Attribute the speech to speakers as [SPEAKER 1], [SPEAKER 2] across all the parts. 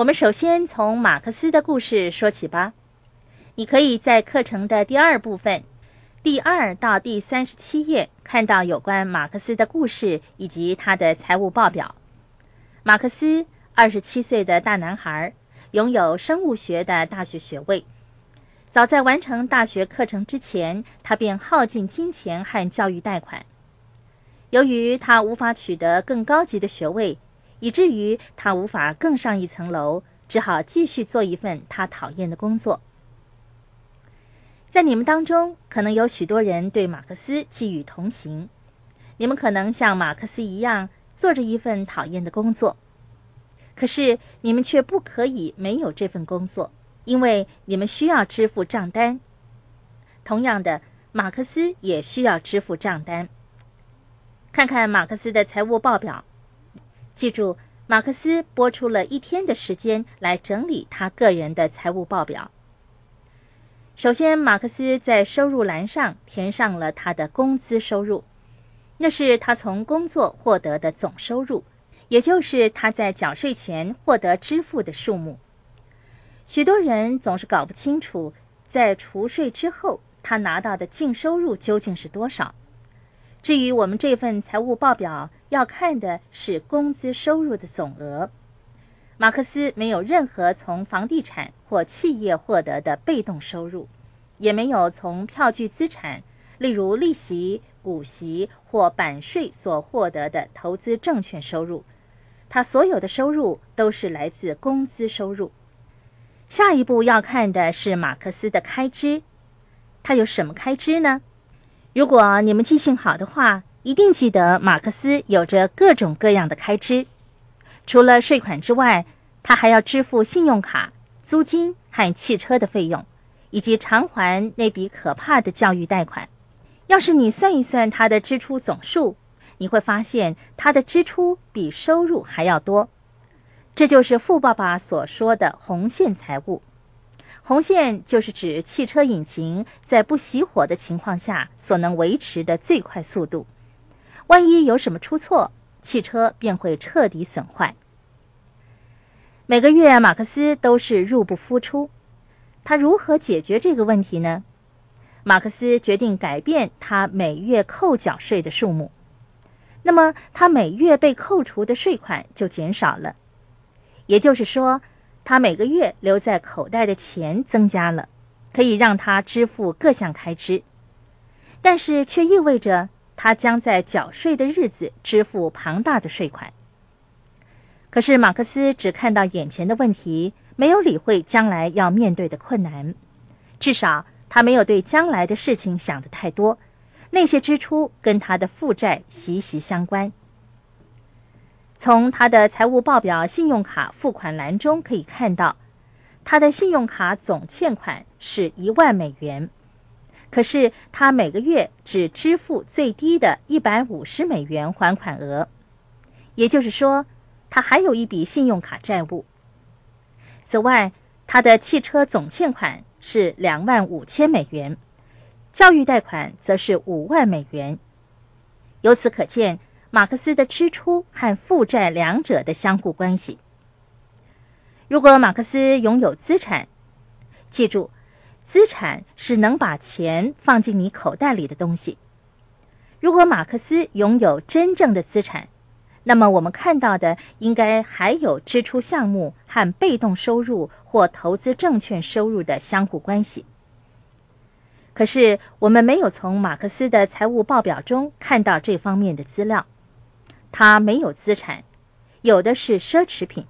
[SPEAKER 1] 我们首先从马克思的故事说起吧。你可以在课程的第二部分，第二到第三十七页看到有关马克思的故事以及他的财务报表。马克思，二十七岁的大男孩，拥有生物学的大学学位。早在完成大学课程之前，他便耗尽金钱和教育贷款。由于他无法取得更高级的学位，以至于他无法更上一层楼，只好继续做一份他讨厌的工作。在你们当中，可能有许多人对马克思寄予同情。你们可能像马克思一样，做着一份讨厌的工作。可是你们却不可以没有这份工作，因为你们需要支付账单。同样的，马克思也需要支付账单。看看马克思的财务报表。记住，马克思拨出了一天的时间来整理他个人的财务报表。首先，马克思在收入栏上填上了他的工资收入，那是他从工作获得的总收入，也就是他在缴税前获得支付的数目。许多人总是搞不清楚，在除税之后他拿到的净收入究竟是多少。至于我们这份财务报表。要看的是工资收入的总额。马克思没有任何从房地产或企业获得的被动收入，也没有从票据资产，例如利息、股息或版税所获得的投资证券收入。他所有的收入都是来自工资收入。下一步要看的是马克思的开支。他有什么开支呢？如果你们记性好的话。一定记得，马克思有着各种各样的开支，除了税款之外，他还要支付信用卡、租金和汽车的费用，以及偿还那笔可怕的教育贷款。要是你算一算他的支出总数，你会发现他的支出比收入还要多。这就是富爸爸所说的“红线财务”。红线就是指汽车引擎在不熄火的情况下所能维持的最快速度。万一有什么出错，汽车便会彻底损坏。每个月，马克思都是入不敷出。他如何解决这个问题呢？马克思决定改变他每月扣缴税的数目，那么他每月被扣除的税款就减少了。也就是说，他每个月留在口袋的钱增加了，可以让他支付各项开支，但是却意味着。他将在缴税的日子支付庞大的税款。可是马克思只看到眼前的问题，没有理会将来要面对的困难。至少他没有对将来的事情想得太多。那些支出跟他的负债息息相关。从他的财务报表信用卡付款栏中可以看到，他的信用卡总欠款是一万美元。可是他每个月只支付最低的一百五十美元还款额，也就是说，他还有一笔信用卡债务。此外，他的汽车总欠款是两万五千美元，教育贷款则是五万美元。由此可见，马克思的支出和负债两者的相互关系。如果马克思拥有资产，记住。资产是能把钱放进你口袋里的东西。如果马克思拥有真正的资产，那么我们看到的应该还有支出项目和被动收入或投资证券收入的相互关系。可是我们没有从马克思的财务报表中看到这方面的资料。他没有资产，有的是奢侈品。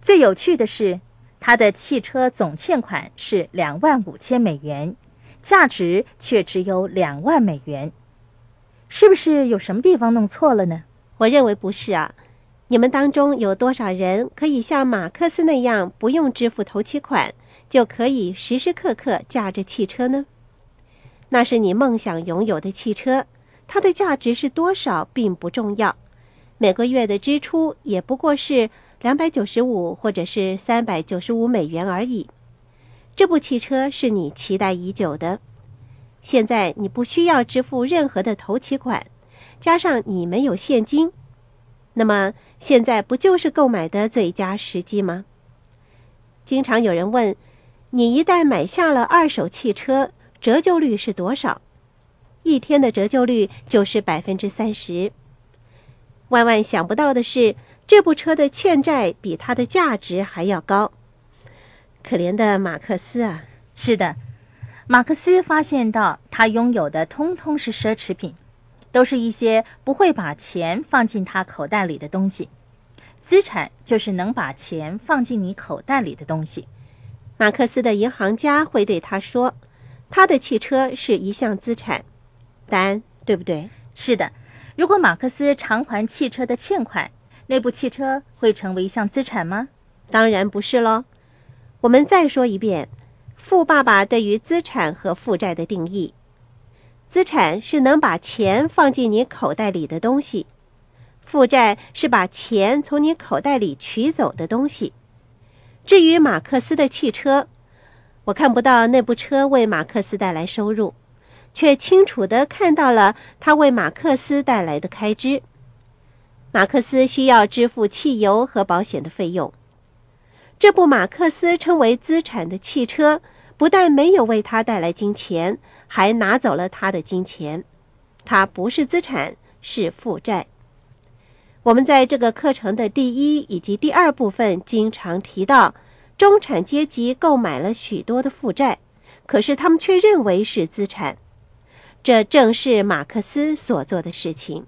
[SPEAKER 1] 最有趣的是。他的汽车总欠款是两万五千美元，价值却只有两万美元，是不是有什么地方弄错了呢？
[SPEAKER 2] 我认为不是啊。你们当中有多少人可以像马克思那样不用支付头期款，就可以时时刻刻驾着汽车呢？那是你梦想拥有的汽车，它的价值是多少并不重要，每个月的支出也不过是。两百九十五，或者是三百九十五美元而已。这部汽车是你期待已久的，现在你不需要支付任何的头期款，加上你没有现金，那么现在不就是购买的最佳时机吗？经常有人问，你一旦买下了二手汽车，折旧率是多少？一天的折旧率就是百分之三十。万万想不到的是，这部车的欠债比它的价值还要高。可怜的马克思啊！
[SPEAKER 1] 是的，马克思发现到他拥有的通通是奢侈品，都是一些不会把钱放进他口袋里的东西。资产就是能把钱放进你口袋里的东西。
[SPEAKER 2] 马克思的银行家会对他说：“他的汽车是一项资产。”答案对不对？
[SPEAKER 1] 是的。如果马克思偿还汽车的欠款，那部汽车会成为一项资产吗？
[SPEAKER 2] 当然不是喽。我们再说一遍，富爸爸对于资产和负债的定义：资产是能把钱放进你口袋里的东西。负债是把钱从你口袋里取走的东西。至于马克思的汽车，我看不到那部车为马克思带来收入，却清楚地看到了他为马克思带来的开支。马克思需要支付汽油和保险的费用。这部马克思称为资产的汽车，不但没有为他带来金钱，还拿走了他的金钱。它不是资产，是负债。我们在这个课程的第一以及第二部分经常提到，中产阶级购买了许多的负债，可是他们却认为是资产。这正是马克思所做的事情。